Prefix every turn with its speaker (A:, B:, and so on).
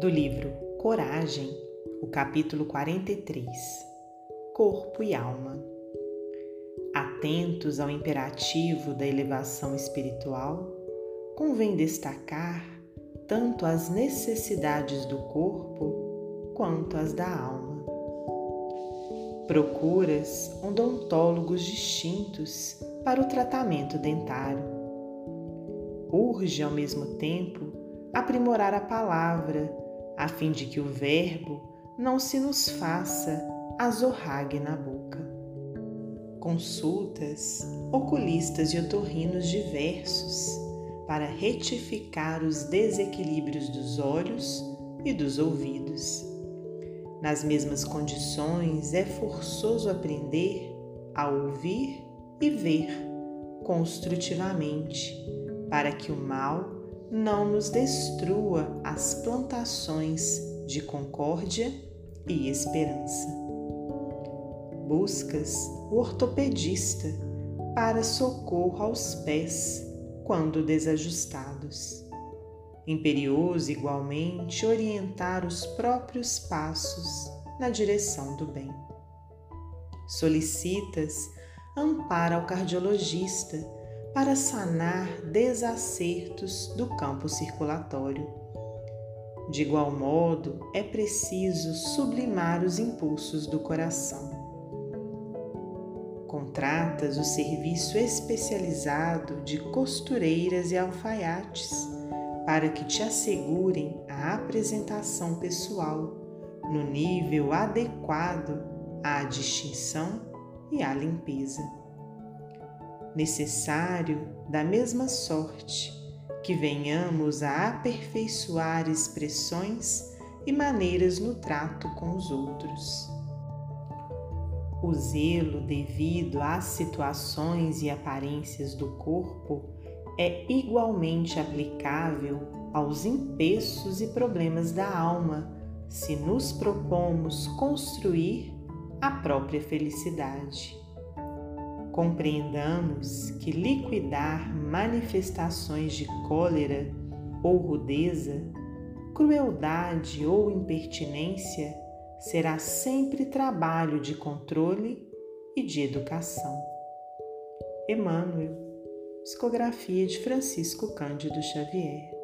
A: do livro Coragem, o capítulo 43 Corpo e Alma. Atentos ao imperativo da elevação espiritual, convém destacar tanto as necessidades do corpo quanto as da alma. Procuras odontólogos distintos para o tratamento dentário. Urge, ao mesmo tempo, aprimorar a palavra a fim de que o Verbo não se nos faça azorrague na boca. Consultas oculistas e otorrinos diversos para retificar os desequilíbrios dos olhos e dos ouvidos. Nas mesmas condições, é forçoso aprender a ouvir e ver construtivamente, para que o mal não nos destrua as plantações de concórdia e esperança. Buscas o ortopedista para socorro aos pés quando desajustados. Imperioso igualmente orientar os próprios passos na direção do bem. Solicitas amparo ao cardiologista para sanar desacertos do campo circulatório. De igual modo, é preciso sublimar os impulsos do coração. Contratas o serviço especializado de costureiras e alfaiates para que te assegurem a apresentação pessoal no nível adequado à distinção e à limpeza necessário, da mesma sorte, que venhamos a aperfeiçoar expressões e maneiras no trato com os outros. O zelo devido às situações e aparências do corpo é igualmente aplicável aos empeços e problemas da alma, se nos propomos construir a própria felicidade compreendamos que liquidar manifestações de cólera ou rudeza, crueldade ou impertinência será sempre trabalho de controle e de educação. Emmanuel, psicografia de Francisco Cândido Xavier.